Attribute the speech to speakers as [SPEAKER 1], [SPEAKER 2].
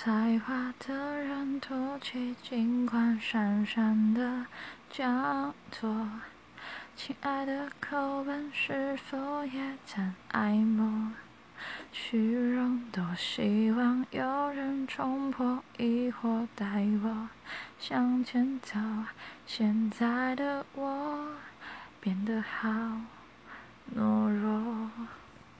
[SPEAKER 1] 才华的人托起金光闪闪的讲座，亲爱的口吻是否也曾爱慕？虚荣，多希望有人冲破疑惑，带我向前走。现在的我变得好懦弱。